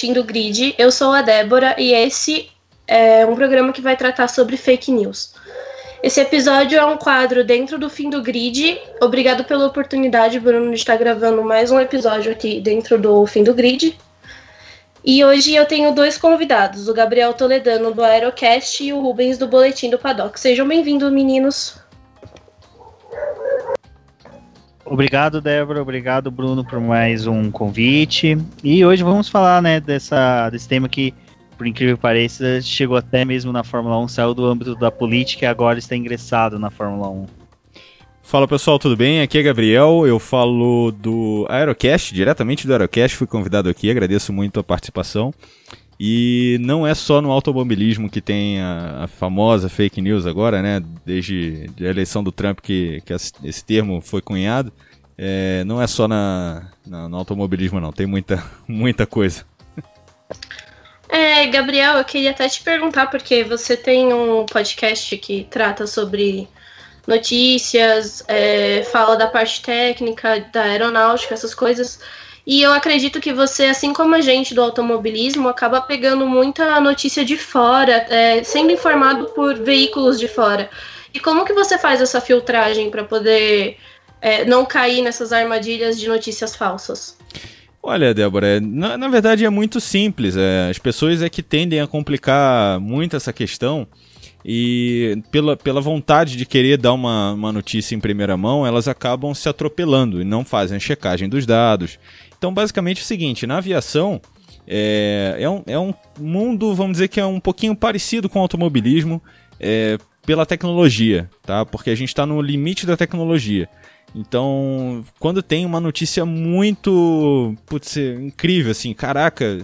boletim do Grid. Eu sou a Débora e esse é um programa que vai tratar sobre fake news. Esse episódio é um quadro dentro do fim do Grid. Obrigado pela oportunidade, Bruno, de estar gravando mais um episódio aqui dentro do fim do Grid. E hoje eu tenho dois convidados, o Gabriel Toledano do Aerocast e o Rubens do Boletim do Paddock. Sejam bem-vindos, meninos. Obrigado, Débora. Obrigado, Bruno, por mais um convite. E hoje vamos falar, né, dessa, desse tema que, por incrível que pareça, chegou até mesmo na Fórmula 1, saiu do âmbito da política e agora está ingressado na Fórmula 1. Fala pessoal, tudo bem? Aqui é Gabriel, eu falo do Aerocast, diretamente do Aerocast, fui convidado aqui, agradeço muito a participação. E não é só no automobilismo que tem a, a famosa fake news agora, né? Desde a eleição do Trump que, que esse termo foi cunhado. É, não é só na, na, no automobilismo, não. Tem muita, muita coisa. É, Gabriel, eu queria até te perguntar, porque você tem um podcast que trata sobre notícias, é, fala da parte técnica, da aeronáutica, essas coisas. E eu acredito que você, assim como a gente do automobilismo, acaba pegando muita notícia de fora, é, sendo informado por veículos de fora. E como que você faz essa filtragem para poder é, não cair nessas armadilhas de notícias falsas? Olha, Débora, na, na verdade é muito simples. É, as pessoas é que tendem a complicar muito essa questão e pela, pela vontade de querer dar uma, uma notícia em primeira mão, elas acabam se atropelando e não fazem a checagem dos dados. Então, basicamente é o seguinte: na aviação é, é, um, é um mundo, vamos dizer que é um pouquinho parecido com o automobilismo é, pela tecnologia, tá? Porque a gente está no limite da tecnologia. Então, quando tem uma notícia muito putz, incrível, assim, caraca,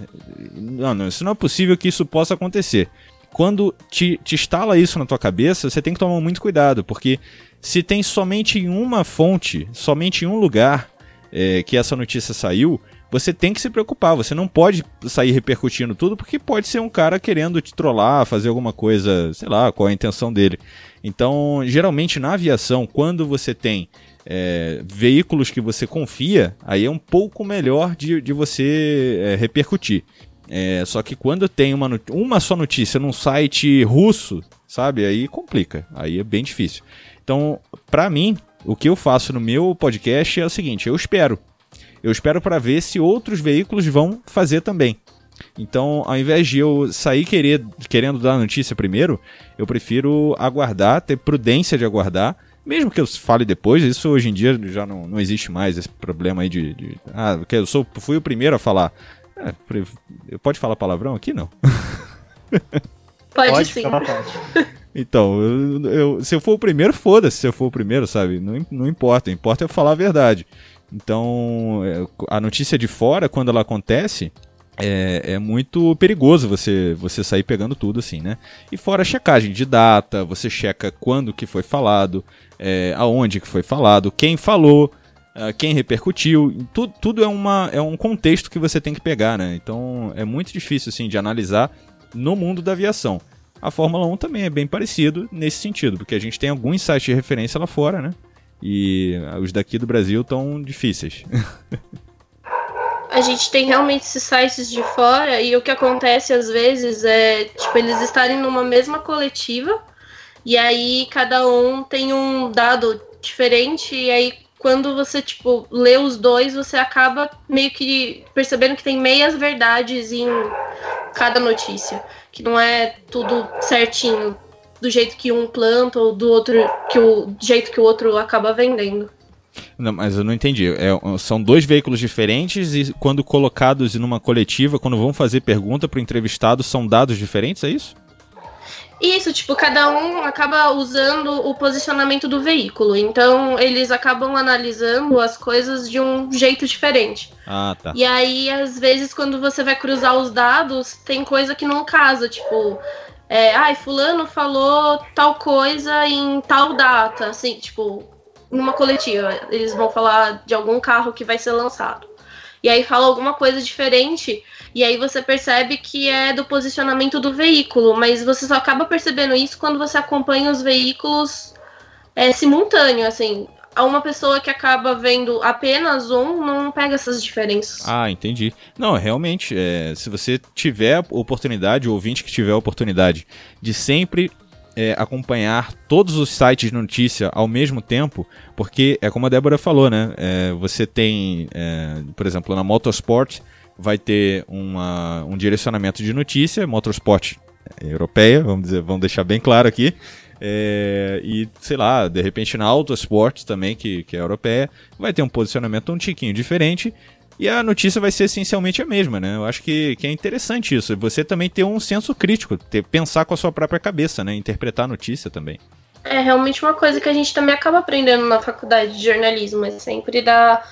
não, não, isso não é possível que isso possa acontecer quando te, te instala isso na tua cabeça, você tem que tomar muito cuidado, porque se tem somente em uma fonte, somente em um lugar é, que essa notícia saiu, você tem que se preocupar. Você não pode sair repercutindo tudo, porque pode ser um cara querendo te trollar, fazer alguma coisa, sei lá, qual a intenção dele. Então, geralmente na aviação, quando você tem é, veículos que você confia, aí é um pouco melhor de, de você é, repercutir. É, só que quando tem uma, uma só notícia num site russo, sabe? Aí complica. Aí é bem difícil. Então, para mim, o que eu faço no meu podcast é o seguinte: eu espero. Eu espero para ver se outros veículos vão fazer também. Então, ao invés de eu sair querer, querendo dar a notícia primeiro, eu prefiro aguardar, ter prudência de aguardar. Mesmo que eu fale depois, isso hoje em dia já não, não existe mais, esse problema aí de. de ah, eu sou, fui o primeiro a falar. É, pode falar palavrão aqui? Não. Pode, pode sim. Então, eu, eu, se eu for o primeiro, foda-se se eu for o primeiro, sabe? Não, não importa. Importa eu falar a verdade. Então, é, a notícia de fora, quando ela acontece, é, é, muito perigoso você você sair pegando tudo assim, né? E fora a checagem de data, você checa quando que foi falado, é, aonde que foi falado, quem falou, uh, quem repercutiu, tudo, tudo é, uma, é um contexto que você tem que pegar, né? Então é muito difícil assim de analisar no mundo da aviação. A Fórmula 1 também é bem parecido nesse sentido, porque a gente tem alguns sites de referência lá fora, né? E os daqui do Brasil estão difíceis. a gente tem realmente esses sites de fora e o que acontece às vezes é, tipo, eles estarem numa mesma coletiva e aí cada um tem um dado diferente e aí quando você, tipo, lê os dois, você acaba meio que percebendo que tem meias verdades em cada notícia. Que não é tudo certinho do jeito que um planta ou do outro que o do jeito que o outro acaba vendendo. Não, mas eu não entendi. É, são dois veículos diferentes e quando colocados numa coletiva, quando vão fazer pergunta para o entrevistado, são dados diferentes, é isso? Isso, tipo, cada um acaba usando o posicionamento do veículo. Então, eles acabam analisando as coisas de um jeito diferente. Ah, tá. E aí, às vezes, quando você vai cruzar os dados, tem coisa que não casa. Tipo, é, ai, fulano falou tal coisa em tal data. Assim, tipo, numa coletiva. Eles vão falar de algum carro que vai ser lançado. E aí fala alguma coisa diferente e aí você percebe que é do posicionamento do veículo, mas você só acaba percebendo isso quando você acompanha os veículos é, simultâneo, assim. uma pessoa que acaba vendo apenas um não pega essas diferenças. Ah, entendi. Não, realmente, é, se você tiver oportunidade, o ouvinte que tiver oportunidade de sempre é, acompanhar todos os sites de notícia ao mesmo tempo, porque é como a Débora falou, né? É, você tem, é, por exemplo, na Motorsport vai ter uma, um direcionamento de notícia, Motorsport europeia, vamos dizer, vamos deixar bem claro aqui. É, e, sei lá, de repente na Autosport também, que, que é europeia, vai ter um posicionamento um tiquinho diferente. E a notícia vai ser essencialmente a mesma, né? Eu acho que, que é interessante isso. Você também ter um senso crítico, ter, pensar com a sua própria cabeça, né? Interpretar a notícia também. É realmente uma coisa que a gente também acaba aprendendo na faculdade de jornalismo, é sempre dar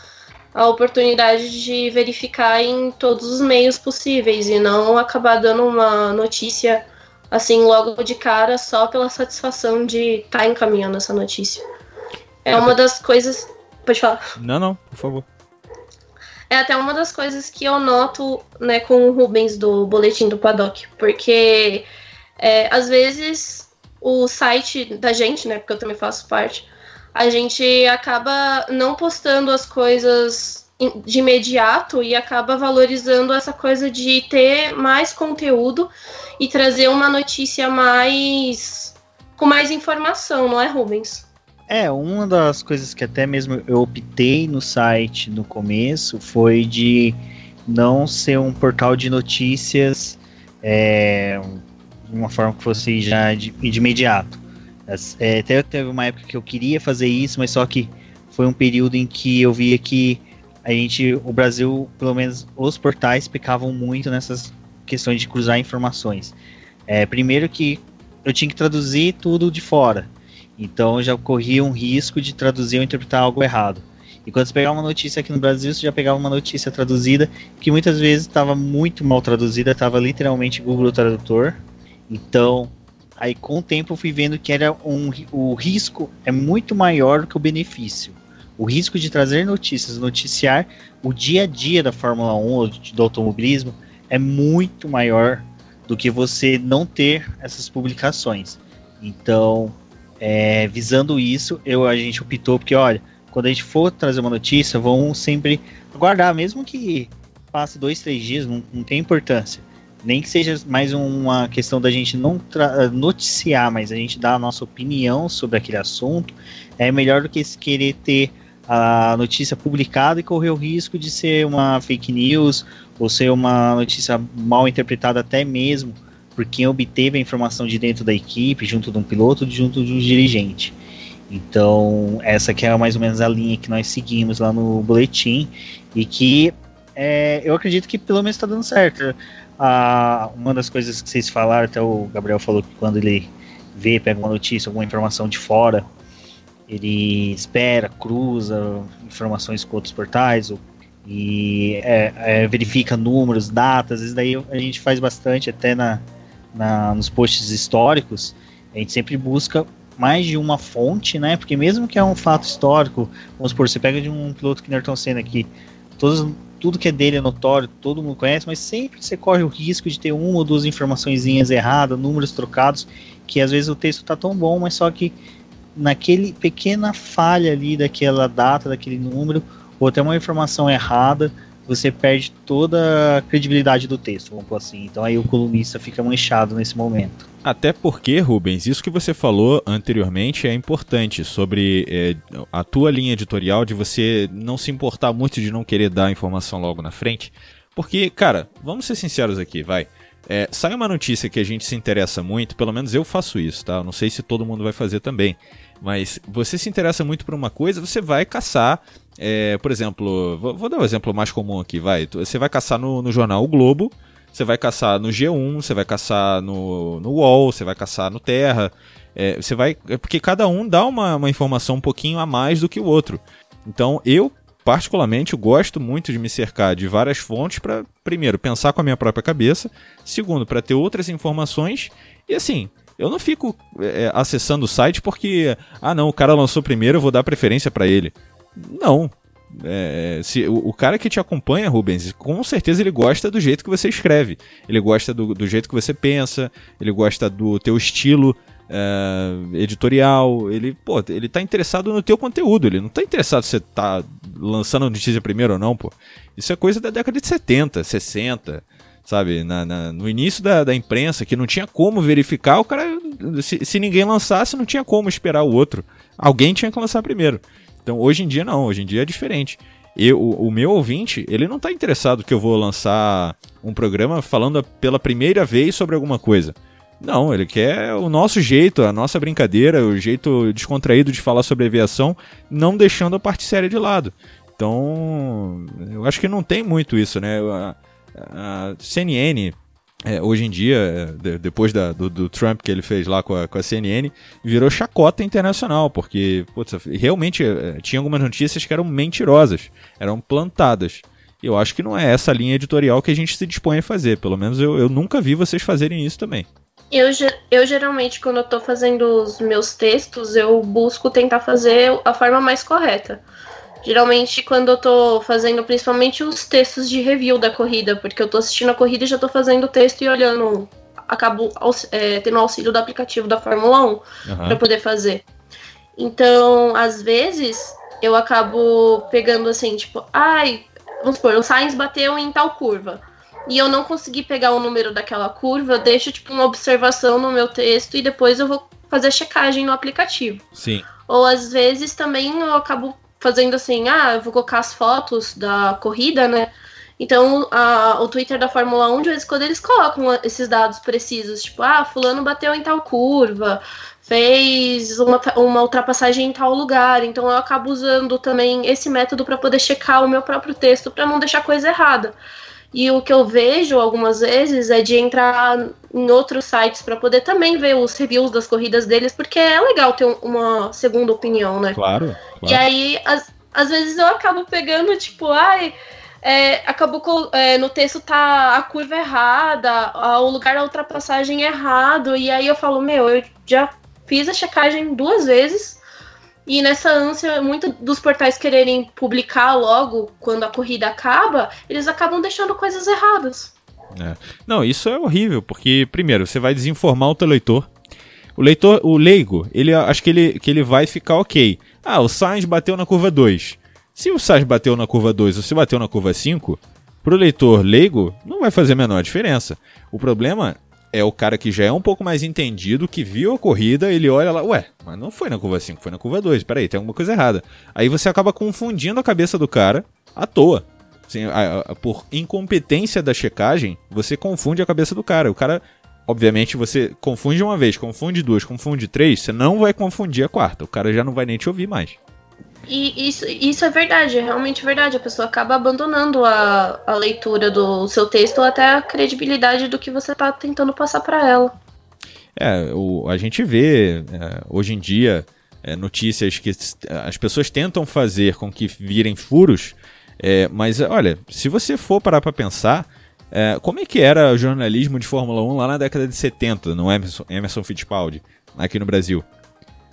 a oportunidade de verificar em todos os meios possíveis e não acabar dando uma notícia assim logo de cara só pela satisfação de estar tá encaminhando essa notícia. É uma das coisas. Pode falar. Não, não, por favor. É até uma das coisas que eu noto né, com o Rubens do Boletim do Paddock, porque é, às vezes o site da gente, né, porque eu também faço parte, a gente acaba não postando as coisas de imediato e acaba valorizando essa coisa de ter mais conteúdo e trazer uma notícia mais com mais informação, não é, Rubens? É, uma das coisas que até mesmo eu optei no site no começo foi de não ser um portal de notícias é, de uma forma que fosse já de, de imediato. É, até teve uma época que eu queria fazer isso, mas só que foi um período em que eu via que a gente, o Brasil, pelo menos os portais pecavam muito nessas questões de cruzar informações. É, primeiro que eu tinha que traduzir tudo de fora, então já corria um risco de traduzir ou interpretar algo errado. E quando você pegava uma notícia aqui no Brasil, você já pegava uma notícia traduzida que muitas vezes estava muito mal traduzida, estava literalmente Google Tradutor. Então Aí com o tempo eu fui vendo que era um, o risco é muito maior do que o benefício. O risco de trazer notícias, noticiar o dia a dia da Fórmula 1 ou do automobilismo é muito maior do que você não ter essas publicações. Então, é, visando isso, eu, a gente optou porque, olha, quando a gente for trazer uma notícia, vamos sempre aguardar, mesmo que passe dois, três dias, não, não tem importância. Nem que seja mais uma questão da gente não noticiar, mas a gente dar a nossa opinião sobre aquele assunto, é melhor do que querer ter a notícia publicada e correr o risco de ser uma fake news ou ser uma notícia mal interpretada até mesmo por quem obteve a informação de dentro da equipe, junto de um piloto, junto de um dirigente. Então, essa que é mais ou menos a linha que nós seguimos lá no boletim e que é, eu acredito que pelo menos está dando certo. Ah, uma das coisas que vocês falaram, até o Gabriel falou que quando ele vê, pega uma notícia, alguma informação de fora, ele espera, cruza informações com outros portais ou, e é, é, verifica números, datas. Isso daí a gente faz bastante até na, na, nos posts históricos. A gente sempre busca mais de uma fonte, né? Porque mesmo que é um fato histórico, vamos supor, você pega de um piloto que Ayrton Senna aqui, todos tudo que é dele é notório, todo mundo conhece, mas sempre você corre o risco de ter uma ou duas informações erradas, números trocados, que às vezes o texto está tão bom, mas só que naquele pequena falha ali daquela data, daquele número, ou até uma informação errada, você perde toda a credibilidade do texto, vamos por assim. Então aí o colunista fica manchado nesse momento. Até porque, Rubens, isso que você falou anteriormente é importante sobre é, a tua linha editorial de você não se importar muito de não querer dar a informação logo na frente. Porque, cara, vamos ser sinceros aqui, vai. É, sai uma notícia que a gente se interessa muito, pelo menos eu faço isso, tá? Não sei se todo mundo vai fazer também. Mas você se interessa muito por uma coisa, você vai caçar. É, por exemplo, vou, vou, dar um exemplo mais comum aqui, vai. Você vai caçar no, no jornal o Globo, você vai caçar no G1, você vai caçar no, no UOL, você vai caçar no Terra. É, você vai. É porque cada um dá uma, uma informação um pouquinho a mais do que o outro. Então eu, particularmente, gosto muito de me cercar de várias fontes para, primeiro, pensar com a minha própria cabeça, segundo, para ter outras informações e assim, eu não fico é, acessando o site porque, ah não, o cara lançou primeiro, eu vou dar preferência para ele. Não. É, se, o, o, cara que te acompanha, Rubens, com certeza ele gosta do jeito que você escreve. Ele gosta do, do jeito que você pensa, ele gosta do teu estilo. é, editorial, ele, pô, ele tá interessado no teu conteúdo, ele não tá interessado se você tá lançando a notícia primeiro ou não, pô. Isso é coisa da década de 70, 60, sabe? Na, na, no início da, da, imprensa, que não tinha como verificar, o cara, se, se ninguém lançasse, não tinha como esperar o outro. Alguém tinha que lançar primeiro. Então, hoje em dia não, hoje em dia é diferente. Eu, o, o meu ouvinte, ele não tá interessado que eu vou lançar um programa falando pela primeira vez sobre alguma coisa. Não, ele quer o nosso jeito, a nossa brincadeira, o jeito descontraído de falar sobre aviação, não deixando a parte séria de lado. Então, eu acho que não tem muito isso, né? A, a CNN, é, hoje em dia, é, de, depois da, do, do, Trump que ele fez lá com a, com a CNN, virou chacota internacional, porque putz, realmente é, tinha algumas notícias que eram mentirosas, eram plantadas. E eu acho que não é essa linha editorial que a gente se dispõe a fazer. Pelo menos eu, eu nunca vi vocês fazerem isso também. Eu, eu geralmente, quando eu tô fazendo os meus textos, eu busco tentar fazer a forma mais correta. Geralmente, quando eu tô fazendo principalmente os textos de review da corrida, porque eu tô assistindo a corrida e já tô fazendo o texto e olhando, acabo é, tendo auxílio do aplicativo da Fórmula 1 uhum. para poder fazer. Então, às vezes, eu acabo pegando assim, tipo, ai, vamos supor, o Sainz bateu em tal curva e eu não consegui pegar o número daquela curva, eu deixo tipo uma observação no meu texto e depois eu vou fazer a checagem no aplicativo. Sim. Ou às vezes também eu acabo fazendo assim, ah, eu vou colocar as fotos da corrida, né? Então, a, o Twitter da Fórmula 1, de vez em quando, eles colocam esses dados precisos, tipo, ah, fulano bateu em tal curva, fez uma, uma ultrapassagem em tal lugar. Então, eu acabo usando também esse método para poder checar o meu próprio texto, para não deixar coisa errada. E o que eu vejo algumas vezes é de entrar em outros sites para poder também ver os reviews das corridas deles, porque é legal ter uma segunda opinião, né? Claro. claro. E aí, às, às vezes eu acabo pegando, tipo, ai. É, acabou é, no texto tá a curva errada, o lugar da ultrapassagem errado, e aí eu falo, meu, eu já fiz a checagem duas vezes, e nessa ânsia, muitos dos portais quererem publicar logo quando a corrida acaba, eles acabam deixando coisas erradas. É. Não, isso é horrível, porque, primeiro, você vai desinformar o teu leitor. O leitor, o leigo, ele acho que ele, que ele vai ficar ok. Ah, o Sainz bateu na curva 2. Se o Sainz bateu na curva 2 ou se bateu na curva 5, pro leitor leigo, não vai fazer a menor diferença. O problema é o cara que já é um pouco mais entendido, que viu a corrida, ele olha lá, ué, mas não foi na curva 5, foi na curva 2, peraí, tem alguma coisa errada. Aí você acaba confundindo a cabeça do cara à toa. Assim, a, a, por incompetência da checagem, você confunde a cabeça do cara. O cara, obviamente, você confunde uma vez, confunde duas, confunde três, você não vai confundir a quarta. O cara já não vai nem te ouvir mais. E isso, isso é verdade, é realmente verdade. A pessoa acaba abandonando a, a leitura do seu texto ou até a credibilidade do que você está tentando passar para ela. É, o, a gente vê é, hoje em dia é, notícias que as pessoas tentam fazer com que virem furos, é, mas olha, se você for parar para pensar, é, como é que era o jornalismo de Fórmula 1 lá na década de 70, no Emerson, Emerson Fittipaldi, aqui no Brasil?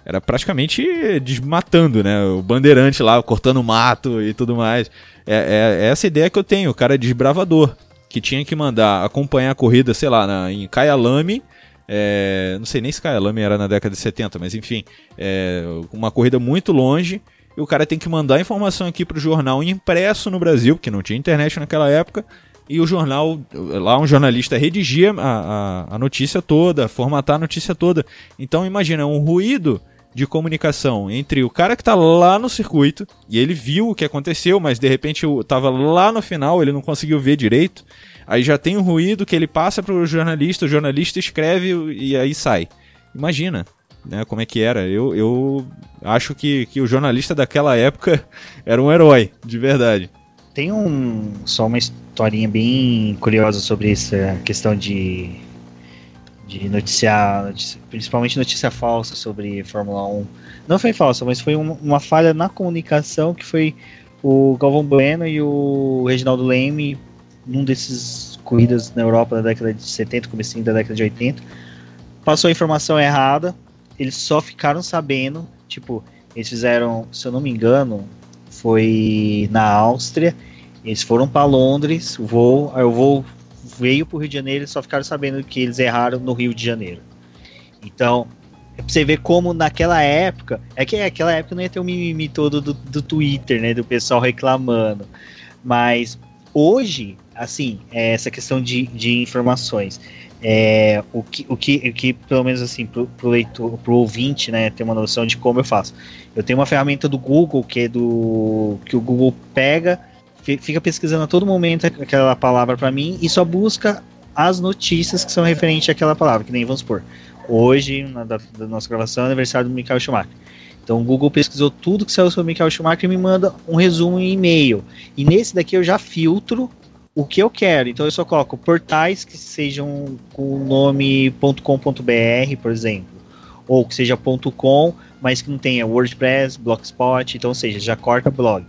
Era praticamente desmatando, né? O bandeirante lá, cortando mato e tudo mais. É, é, é essa ideia que eu tenho, o cara desbravador, que tinha que mandar acompanhar a corrida, sei lá, na, em Kyalami, é, não sei nem se Kyalami era na década de 70, mas enfim, é, uma corrida muito longe, e o cara tem que mandar a informação aqui para o jornal impresso no Brasil, porque não tinha internet naquela época, e o jornal, lá um jornalista redigia a, a, a notícia toda, formatar a notícia toda. Então imagina, um ruído de comunicação entre o cara que tá lá no circuito e ele viu o que aconteceu, mas de repente tava lá no final, ele não conseguiu ver direito. Aí já tem um ruído que ele passa pro jornalista, o jornalista escreve e aí sai. Imagina, né, como é que era. Eu, eu acho que, que o jornalista daquela época era um herói, de verdade. Tem um só uma historinha bem curiosa sobre essa questão de de noticiar, principalmente notícia falsa sobre Fórmula 1. Não foi falsa, mas foi uma, uma falha na comunicação que foi o Galvão Bueno e o Reginaldo Leme, num desses corridas na Europa da década de 70, comecinho da década de 80, passou a informação errada, eles só ficaram sabendo, tipo, eles fizeram, se eu não me engano, foi na Áustria, eles foram para Londres, o voo, aí o voo veio para o Rio de Janeiro e só ficaram sabendo que eles erraram no Rio de Janeiro. Então, É pra você ver como naquela época. É que naquela época não ia ter o um mimimi todo do, do Twitter, né? Do pessoal reclamando. Mas hoje, assim, é essa questão de, de informações. É, o, que, o, que, o que, pelo menos assim, pro, pro leitor, pro ouvinte, né, ter uma noção de como eu faço. Eu tenho uma ferramenta do Google, que é do. que o Google pega, fica pesquisando a todo momento aquela palavra para mim e só busca as notícias que são referentes àquela palavra, que nem vamos supor. Hoje, na da, da nossa gravação, é aniversário do Michael Schumacher. Então o Google pesquisou tudo que saiu sobre o Michael Schumacher e me manda um resumo em e-mail. E nesse daqui eu já filtro o que eu quero. Então eu só coloco portais que sejam com o nome .com.br, por exemplo, ou que seja .com, mas que não tenha WordPress, Blogspot, então ou seja, já corta blog.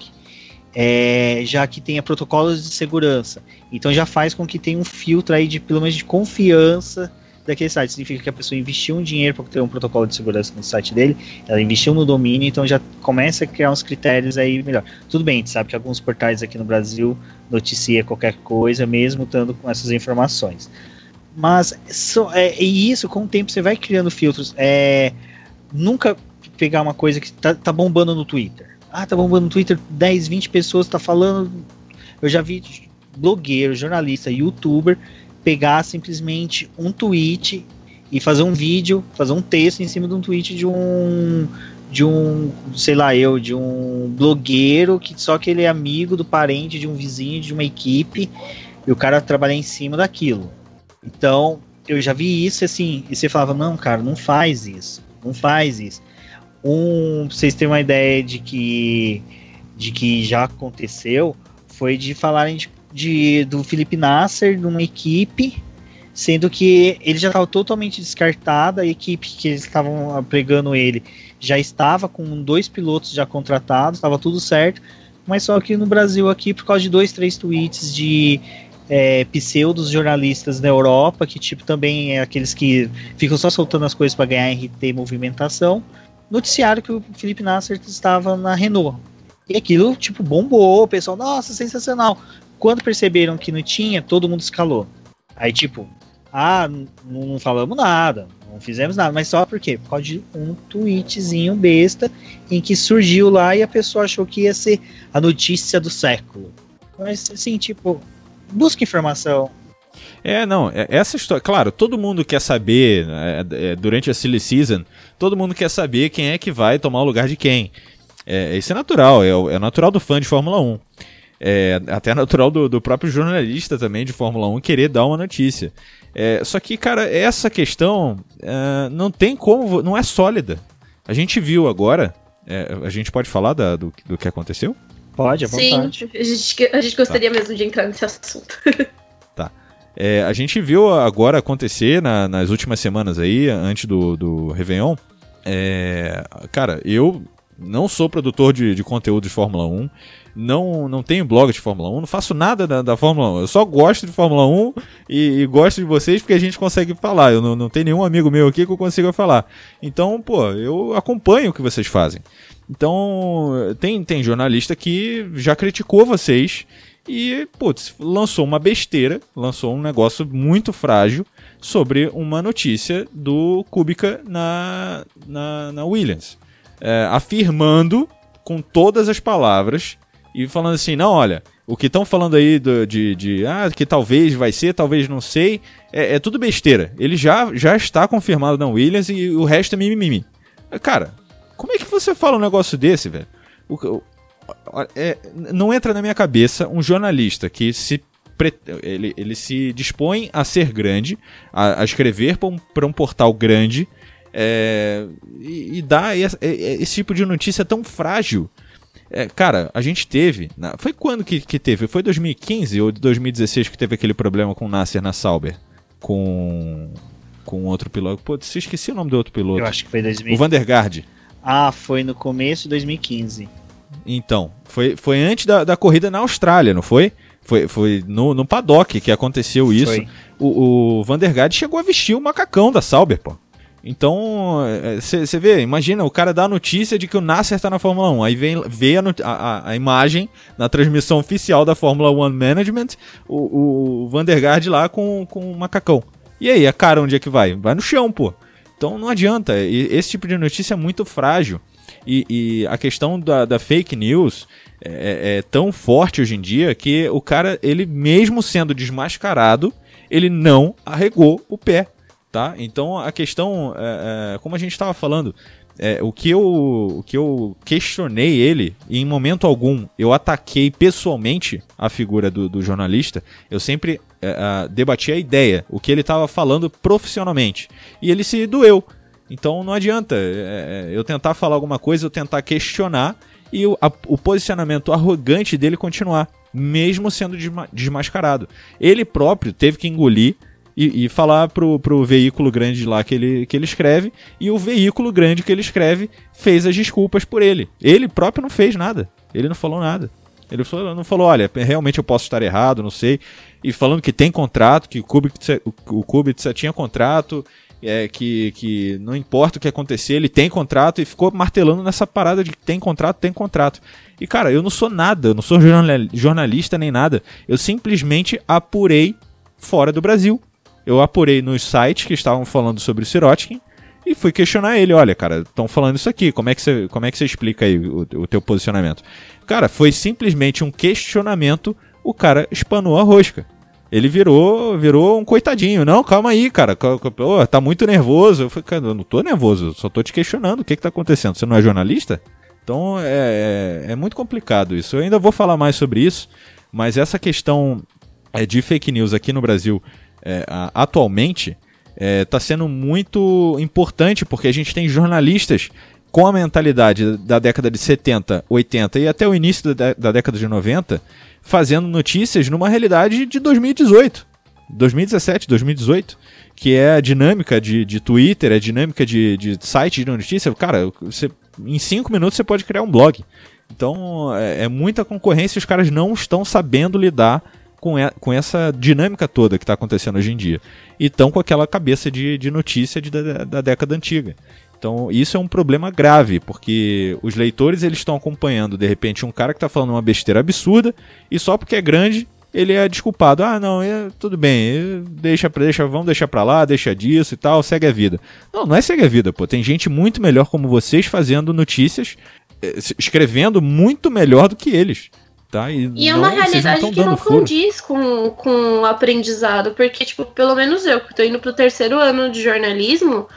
É, já que tenha protocolos de segurança. Então já faz com que tenha um filtro aí de pelo menos de confiança daquele site. Significa que a pessoa investiu um dinheiro para ter um protocolo de segurança no site dele, ela investiu no domínio, então já começa a criar uns critérios aí melhor. Tudo bem, a gente sabe que alguns portais aqui no Brasil noticia qualquer coisa, mesmo estando com essas informações. Mas so, é, e isso, com o tempo, você vai criando filtros. É, nunca pegar uma coisa que tá, tá bombando no Twitter. Ah, tá bombando no Twitter, 10, 20 pessoas tá falando. Eu já vi blogueiro, jornalista, youtuber pegar simplesmente um tweet e fazer um vídeo, fazer um texto em cima de um tweet de um de um, sei lá, eu, de um blogueiro que só que ele é amigo do parente de um vizinho de uma equipe e o cara trabalha em cima daquilo. Então, eu já vi isso assim, e você falava: "Não, cara, não faz isso. Não faz isso". Um, pra vocês terem uma ideia de que de que já aconteceu, foi de falarem de de, do Felipe Nasser numa equipe, sendo que ele já estava totalmente descartado, a equipe que eles estavam pregando ele já estava com dois pilotos já contratados, estava tudo certo, mas só que no Brasil aqui, por causa de dois, três tweets de é, pseudos jornalistas na Europa, que tipo também é aqueles que ficam só soltando as coisas para ganhar RT movimentação, noticiaram que o Felipe Nasser estava na Renault. E aquilo, tipo, bombou, o pessoal, nossa, sensacional. Quando perceberam que não tinha, todo mundo escalou. Aí, tipo, ah, não falamos nada, não fizemos nada, mas só porque Por causa de um tweetzinho besta em que surgiu lá e a pessoa achou que ia ser a notícia do século. Mas, assim, tipo, busca informação. É, não, é, essa história, claro, todo mundo quer saber, é, é, durante a Silly Season, todo mundo quer saber quem é que vai tomar o lugar de quem. É, isso é natural, é, é natural do fã de Fórmula 1 é, até natural do, do, próprio jornalista também de Fórmula 1 querer dar uma notícia. É, só que, cara, essa questão é, não tem como, não é sólida. A gente viu agora, é, a gente pode falar da, do, do que aconteceu? Pode, à vontade. Sim, a gente, a gente gostaria tá. mesmo de entrar nesse assunto. É, a gente viu agora acontecer na, nas últimas semanas aí, antes do, do Réveillon. É, cara, eu não sou produtor de, de conteúdo de Fórmula 1 não, não tenho blog de Fórmula 1, não faço nada da, da Fórmula 1. Eu só gosto de Fórmula 1 e, e, gosto de vocês porque a gente consegue falar. Eu não, não tenho nenhum amigo meu aqui que eu consiga falar. Então, pô, eu acompanho o que vocês fazem. Então, tem, tem jornalista que já criticou vocês e, putz, lançou uma besteira, lançou um negócio muito frágil sobre uma notícia do Kubica na, na, na Williams. É, afirmando com todas as palavras e falando assim, não, olha, o que estão falando aí do, de, de, ah, que talvez vai ser, talvez não sei, é, é, tudo besteira. Ele já, já está confirmado na Williams e o resto é mimimi. Cara, como é que você fala um negócio desse, velho? O, é, não entra na minha cabeça um jornalista que se ele, ele se dispõe a ser grande, a, a escrever para um, um portal grande é, e, e dá esse, esse tipo de notícia tão frágil é, cara, a gente teve. Na, foi quando que, que teve? Foi 2015 ou 2016 que teve aquele problema com o Nasser na Sauber? Com. Com outro piloto. Pô, você esqueci o nome do outro piloto. Eu acho que foi 2015. O Vandergaard. Ah, foi no começo de 2015. Então, foi, foi antes da, da corrida na Austrália, não foi? Foi, foi no, no paddock que aconteceu isso. O, o Vandergaard chegou a vestir o macacão da Sauber, pô. Então, você vê, imagina, o cara dá a notícia de que o Nasser tá na Fórmula 1, aí vem, vê a, a, a imagem na transmissão oficial da Fórmula 1 Management, o, o Vandergaard lá com, com o macacão. E aí, a cara onde é que vai? Vai no chão, pô. Então não adianta. Esse tipo de notícia é muito frágil. E, e a questão da, da fake news é, é, é, tão forte hoje em dia que o cara, ele mesmo sendo desmascarado, ele não arregou o pé. Tá? Então a questão, é, é como a gente estava falando, é, o, que eu, o que eu questionei ele, e em momento algum eu ataquei pessoalmente a figura do, do jornalista, eu sempre é, debati a ideia, o que ele estava falando profissionalmente. E ele se doeu. Então não adianta é, é, eu tentar falar alguma coisa, eu tentar questionar e o, a, o posicionamento arrogante dele continuar, mesmo sendo desma desmascarado. Ele próprio teve que engolir e, e, falar pro, pro veículo grande lá que ele, que ele escreve, e o veículo grande que ele escreve fez as desculpas por ele. Ele próprio não fez nada. Ele não falou nada. Ele falou, não falou, olha, realmente eu posso estar errado, não sei. E falando que tem contrato, que o Kubica, o Kubica tinha contrato, é, que, que não importa o que acontecer, ele tem contrato e ficou martelando nessa parada de tem contrato, tem contrato. E cara, eu não sou nada, eu não sou jornalista nem nada. Eu simplesmente apurei fora do Brasil. Eu apurei nos sites que estavam falando sobre o Sirotkin e fui questionar ele, olha, cara, estão falando isso aqui, como é que você, como é que você explica aí o, o teu posicionamento? Cara, foi simplesmente um questionamento, o cara espanou a rosca. Ele virou, virou um coitadinho. Não, calma aí, cara. Tá muito nervoso. Eu falei, cara, eu não tô nervoso, só tô te questionando. O que que tá acontecendo? Você não é jornalista? Então é, é, é muito complicado isso. Eu ainda vou falar mais sobre isso, mas essa questão é, de fake news aqui no Brasil é, atualmente está é, sendo muito importante porque a gente tem jornalistas com a mentalidade da década de 70, 80 e até o início da, da década de 90 fazendo notícias numa realidade de 2018, 2017, 2018, que é a dinâmica de, de Twitter, a dinâmica de, de site de notícia. Cara, você, em cinco minutos você pode criar um blog. Então é, é muita concorrência e os caras não estão sabendo lidar com, e, com essa dinâmica toda que está acontecendo hoje em dia. E estão com aquela cabeça de, de notícia de, da, da década antiga. Então, isso é um problema grave, porque os leitores eles estão acompanhando, de repente, um cara que está falando uma besteira absurda, e só porque é grande, ele é desculpado. Ah, não, é, tudo bem, é, deixa, deixa, vamos deixar pra lá, deixa disso e tal, segue a vida. Não, não é segue a vida, pô. Tem gente muito melhor como vocês fazendo notícias, é, escrevendo muito melhor do que eles. Tá? E, e é uma realidade não que não condiz com, com o aprendizado, porque, tipo, pelo menos eu, que tô indo pro terceiro ano de jornalismo,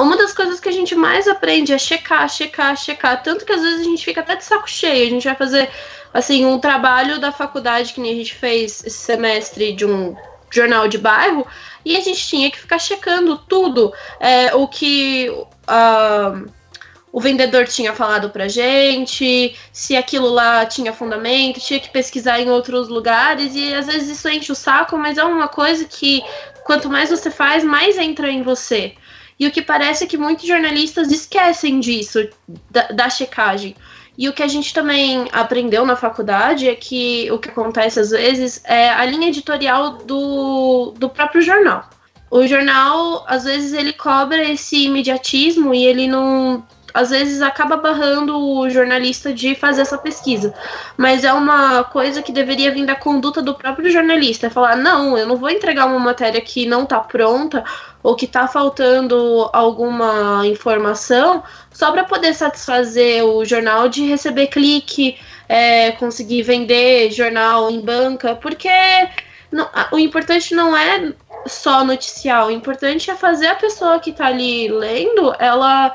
uma das coisas que a gente mais aprende é checar, checar, checar. Tanto que às vezes a gente fica até de saco cheio. A gente vai fazer, assim, um trabalho da faculdade que nem a gente fez esse semestre de um jornal de bairro, e a gente tinha que ficar checando tudo. É, o que. Uh, o vendedor tinha falado pra gente, se aquilo lá tinha fundamento, tinha que pesquisar em outros lugares, e às vezes isso enche o saco, mas é uma coisa que quanto mais você faz, mais entra em você. E o que parece é que muitos jornalistas esquecem disso, da, da checagem. E o que a gente também aprendeu na faculdade é que o que acontece às vezes é a linha editorial do, do próprio jornal. O jornal, às vezes, ele cobra esse imediatismo e ele não às vezes acaba barrando o jornalista de fazer essa pesquisa. Mas é uma coisa que deveria vir da conduta do próprio jornalista. É falar, não, eu não vou entregar uma matéria que não está pronta ou que está faltando alguma informação só para poder satisfazer o jornal de receber clique, é, conseguir vender jornal em banca, porque não, o importante não é só noticiar, o importante é fazer a pessoa que está ali lendo, ela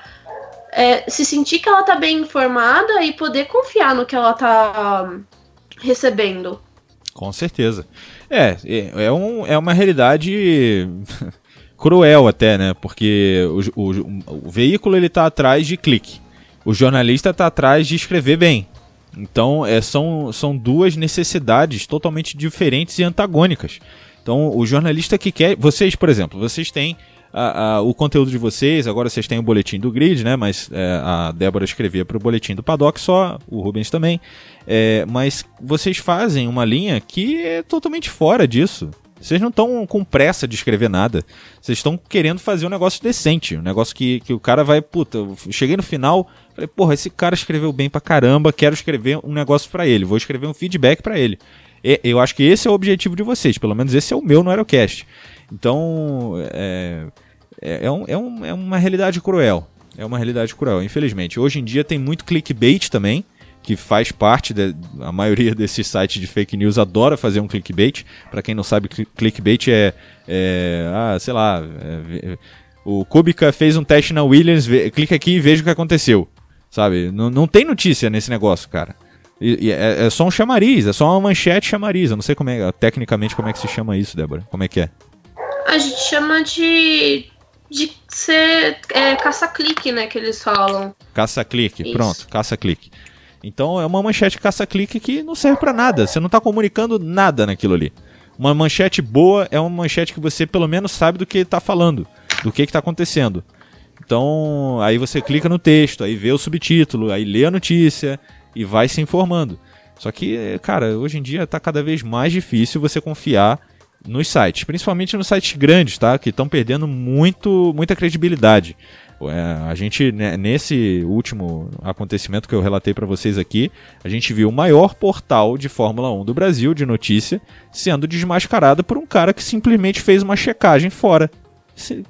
é, se sentir que ela tá bem informada e poder confiar no que ela tá recebendo. Com certeza. É, é, é, um, é uma realidade cruel até, né? Porque o, o, o, veículo ele tá atrás de clique. O jornalista tá atrás de escrever bem. Então é, são, são duas necessidades totalmente diferentes e antagônicas. Então o jornalista que quer. Vocês, por exemplo, vocês têm a, a, o conteúdo de vocês, agora vocês têm o boletim do grid, né? Mas é, a Débora escrevia para o boletim do Paddock só, o Rubens também. É, mas vocês fazem uma linha que é totalmente fora disso. Vocês não estão com pressa de escrever nada. Vocês estão querendo fazer um negócio decente. Um negócio que, que o cara vai, puta, cheguei no final, falei, porra, esse cara escreveu bem pra caramba, quero escrever um negócio para ele, vou escrever um feedback para ele. E, eu acho que esse é o objetivo de vocês, pelo menos esse é o meu no Aerocast. Então, é, é, é, um, é, um, é uma realidade cruel. É uma realidade cruel, infelizmente. Hoje em dia tem muito clickbait também, que faz parte da a maioria desses sites de fake news adora fazer um clickbait. Para quem não sabe, clickbait é, é ah, sei lá, é, o Kubica fez um teste na Williams, clica aqui e veja o que aconteceu. Sabe? Não, não tem notícia nesse negócio, cara. E, e é, é, só um chamariz, é só uma manchete chamariz. Eu não sei como é, tecnicamente como é que se chama isso, Débora. Como é que é? A gente chama de de ser é, caça-clique, né, que eles falam. Caça-clique, pronto, caça-clique. Então é uma manchete caça-clique que não serve para nada. Você não tá comunicando nada naquilo ali. Uma manchete boa é uma manchete que você pelo menos sabe do que tá falando do que está acontecendo. Então, aí você clica no texto, aí vê o subtítulo, aí lê a notícia e vai se informando. Só que, cara, hoje em dia está cada vez mais difícil você confiar nos sites, principalmente nos sites grandes, tá? Que estão perdendo muito, muita credibilidade. É, a gente, né, nesse último acontecimento que eu relatei para vocês aqui, a gente viu o maior portal de Fórmula 1 do Brasil, de notícia, sendo desmascarado por um cara que simplesmente fez uma checagem fora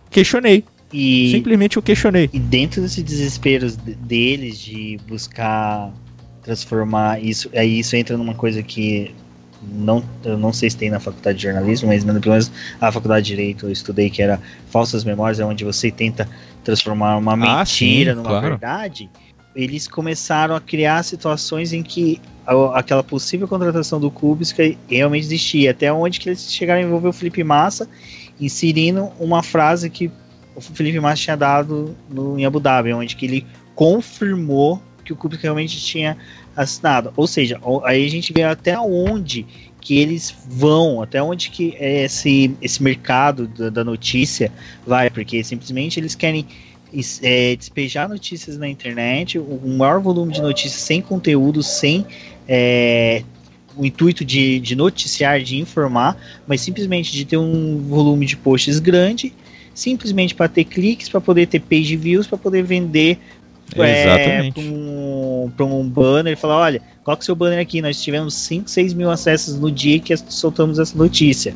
questionei. E, Simplesmente eu questionei. E dentro desses desesperos deles de buscar transformar isso, aí isso entra numa coisa que não, eu não sei se tem na faculdade de jornalismo, mas pelo menos a faculdade de direito eu estudei que era falsas memórias, é onde você tenta transformar uma ah, mentira sim, numa claro. verdade. Eles começaram a criar situações em que aquela possível contratação do Kubica realmente existia, até onde que eles chegaram a envolver o Felipe Massa inserindo uma frase que o Felipe Massa tinha dado no, em Abu Dhabi, onde que ele confirmou que o Kubrick realmente tinha assinado. Ou seja, aí a gente vê até onde que eles vão, até onde que esse, esse mercado da, da notícia vai, porque simplesmente eles querem é, despejar notícias na internet, um maior volume de notícias sem conteúdo, sem é, o intuito de, de noticiar, de informar, mas simplesmente de ter um volume de posts grande, simplesmente para ter cliques, para poder ter page views, para poder vender é, para um, um banner e falar: olha, coloca seu banner aqui. Nós tivemos 5, 6 mil acessos no dia que soltamos essa notícia.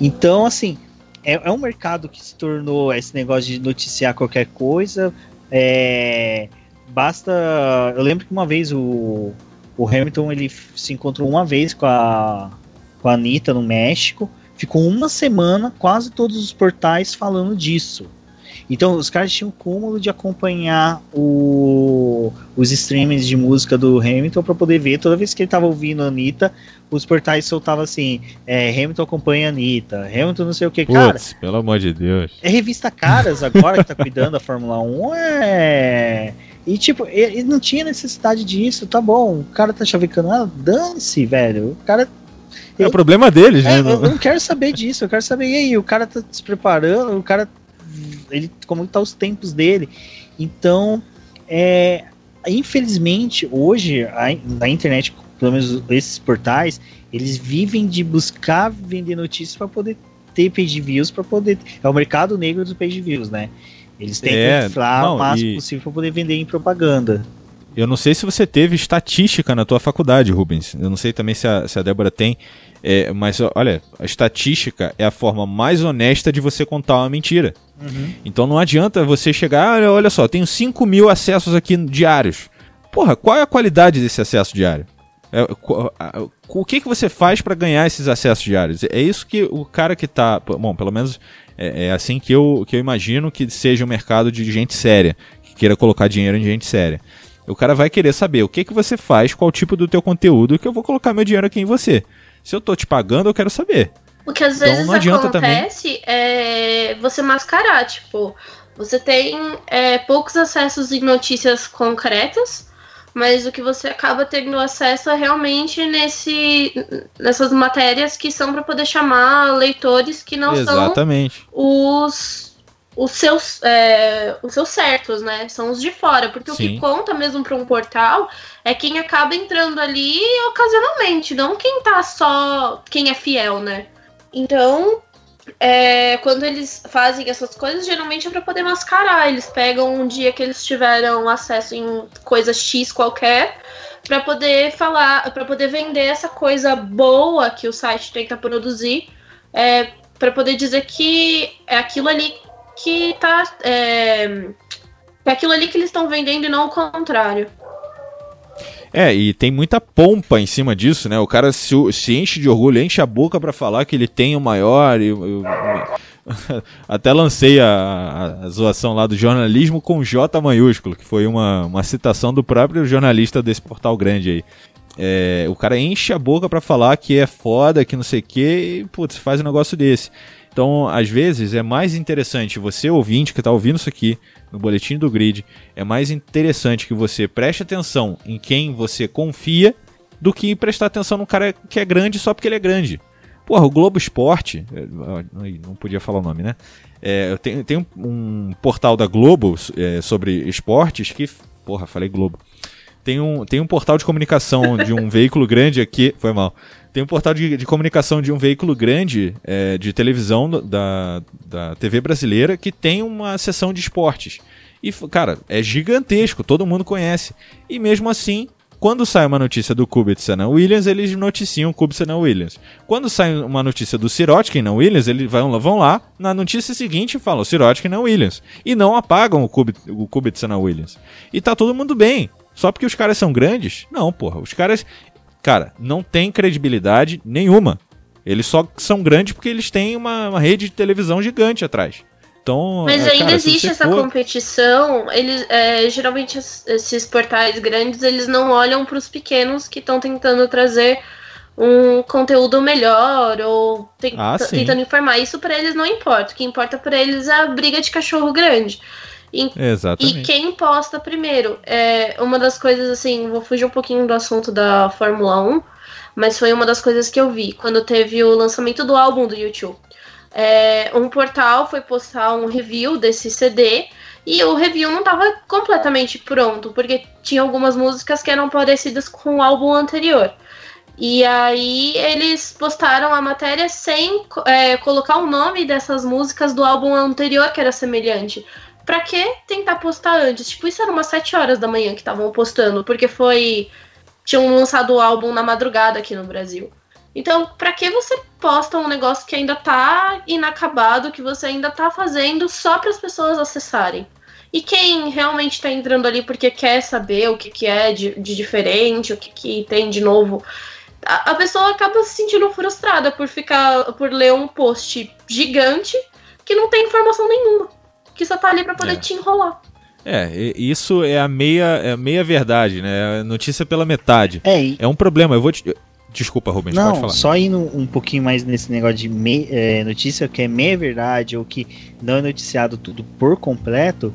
Então, assim, é, é um mercado que se tornou esse negócio de noticiar qualquer coisa. É, basta. Eu lembro que uma vez o o Hamilton ele se encontrou uma vez com a, com a Anitta no México, ficou uma semana, quase todos os portais falando disso. Então os caras tinham o cúmulo de acompanhar o, os streamings de música do Hamilton para poder ver. Toda vez que ele estava ouvindo a Anitta, os portais soltavam assim: é, Hamilton acompanha a Anitta, Hamilton não sei o que. Puts, cara, pelo amor de Deus. É revista Caras agora que tá cuidando da Fórmula 1. É e, tipo, ele não tinha necessidade disso, tá bom. O cara tá chavecando, ah, dane-se, velho. O cara. É o problema deles, é, né? Eu não quero saber disso, eu quero saber, e aí, o cara tá se preparando, o cara. Ele, como tá os tempos dele. Então, é, infelizmente, hoje, a, na internet, pelo menos esses portais, eles vivem de buscar vender notícias para poder ter page views, para poder. É o mercado negro dos page views, né? Eles têm é, que inflar não, o máximo e... possível para poder vender em propaganda. Eu não sei se você teve estatística na tua faculdade, Rubens. Eu não sei também se a, se a Débora tem. É, mas olha, a estatística é a forma mais honesta de você contar uma mentira. Uhum. Então não adianta você chegar, olha, olha só, tenho 5 mil acessos aqui diários. Porra, qual é a qualidade desse acesso diário? É, o que, que você faz para ganhar esses acessos diários? É isso que o cara que tá. Bom, pelo menos é, é, assim que eu, que eu imagino que seja um mercado de gente séria, que queira colocar dinheiro em gente séria. O cara vai querer saber o que, que você faz, qual tipo do teu conteúdo, que eu vou colocar meu dinheiro aqui em você. Se eu tô te pagando, eu quero saber. O que às então, vezes adianta acontece também... é você mascarar, tipo, você tem é, poucos acessos em notícias concretas, mas o que você acaba tendo acesso é realmente nesse, nessas matérias que são para poder chamar leitores que não Exatamente. são os os seus é, os seus certos, né? São os de fora, porque Sim. o que conta mesmo para um portal é quem acaba entrando ali ocasionalmente, não quem tá só quem é fiel, né? Então, é, quando eles fazem essas coisas, geralmente é para poder mascarar. Eles pegam um dia que eles tiveram acesso em coisa X qualquer para poder falar, para poder vender essa coisa boa que o site tenta produzir, é, para poder dizer que é aquilo ali que tá. É, é aquilo ali que eles estão vendendo e não o contrário. É, e tem muita pompa em cima disso, né? O cara se, se enche de orgulho, enche a boca para falar que ele tem o maior. Eu, até lancei a, a, zoação lá do jornalismo com J maiúsculo, que foi uma, uma citação do próprio jornalista desse portal grande aí. É, o cara enche a boca para falar que é foda, que não sei o que, e putz, faz um negócio desse. Então, às vezes, é mais interessante você, ouvinte, que está ouvindo isso aqui no boletim do grid, é mais interessante que você preste atenção em quem você confia do que prestar atenção num cara que é grande só porque ele é grande. Porra, o Globo Esporte, é, não podia falar o nome, né? É, tenho um portal da Globo é, sobre esportes que. Porra, falei Globo. Tem um, tem um portal de comunicação de um veículo grande aqui. Foi mal. Tem um portal de, de comunicação de um veículo grande é, de televisão da, da TV brasileira que tem uma seção de esportes. E, cara, é gigantesco, todo mundo conhece. E mesmo assim, quando sai uma notícia do Kubica na Williams, eles noticiam o Kubica na Williams. Quando sai uma notícia do Sirotkin na Williams, eles vão, vão lá, na notícia seguinte falam Sirotkin na Williams. E não apagam o, Kubica, o Kubica na Williams. E tá todo mundo bem. Só porque os caras são grandes? Não, porra. Os caras, cara, não tem credibilidade nenhuma. Eles só são grandes porque eles têm uma, uma rede de televisão gigante atrás. Então, Mas é, ainda existe essa for... competição. Eles, é, geralmente esses portais grandes eles não olham para os pequenos que estão tentando trazer um conteúdo melhor ou te ah, tentando informar. Isso para eles não importa. O que importa para eles é a briga de cachorro grande. E, Exatamente. E quem posta primeiro? É uma das coisas, assim, vou fugir um pouquinho do assunto da Fórmula 1, mas foi uma das coisas que eu vi quando teve o lançamento do álbum do YouTube. É, um portal foi postar um review desse CD e o review não estava completamente pronto, porque tinha algumas músicas que eram parecidas com o álbum anterior. E aí eles postaram a matéria sem é, colocar o nome dessas músicas do álbum anterior que era semelhante. Pra que tentar postar antes? Tipo, isso era umas 7 horas da manhã que estavam postando, porque foi. Tinham lançado o álbum na madrugada aqui no Brasil. Então, pra que você posta um negócio que ainda tá inacabado, que você ainda tá fazendo só para as pessoas acessarem? E quem realmente tá entrando ali porque quer saber o que, que é de, de diferente, o que, que tem de novo, a, a pessoa acaba se sentindo frustrada por ficar. por ler um post gigante que não tem informação nenhuma que só tá ali pra poder é. te enrolar. É, isso é a meia, é a meia verdade, né? É notícia pela metade. É, e... é um problema. Eu vou te... Desculpa, Rubens, Não, pode falar. Só indo um pouquinho mais nesse negócio de me, é, notícia que é meia verdade ou que não é noticiado tudo por completo.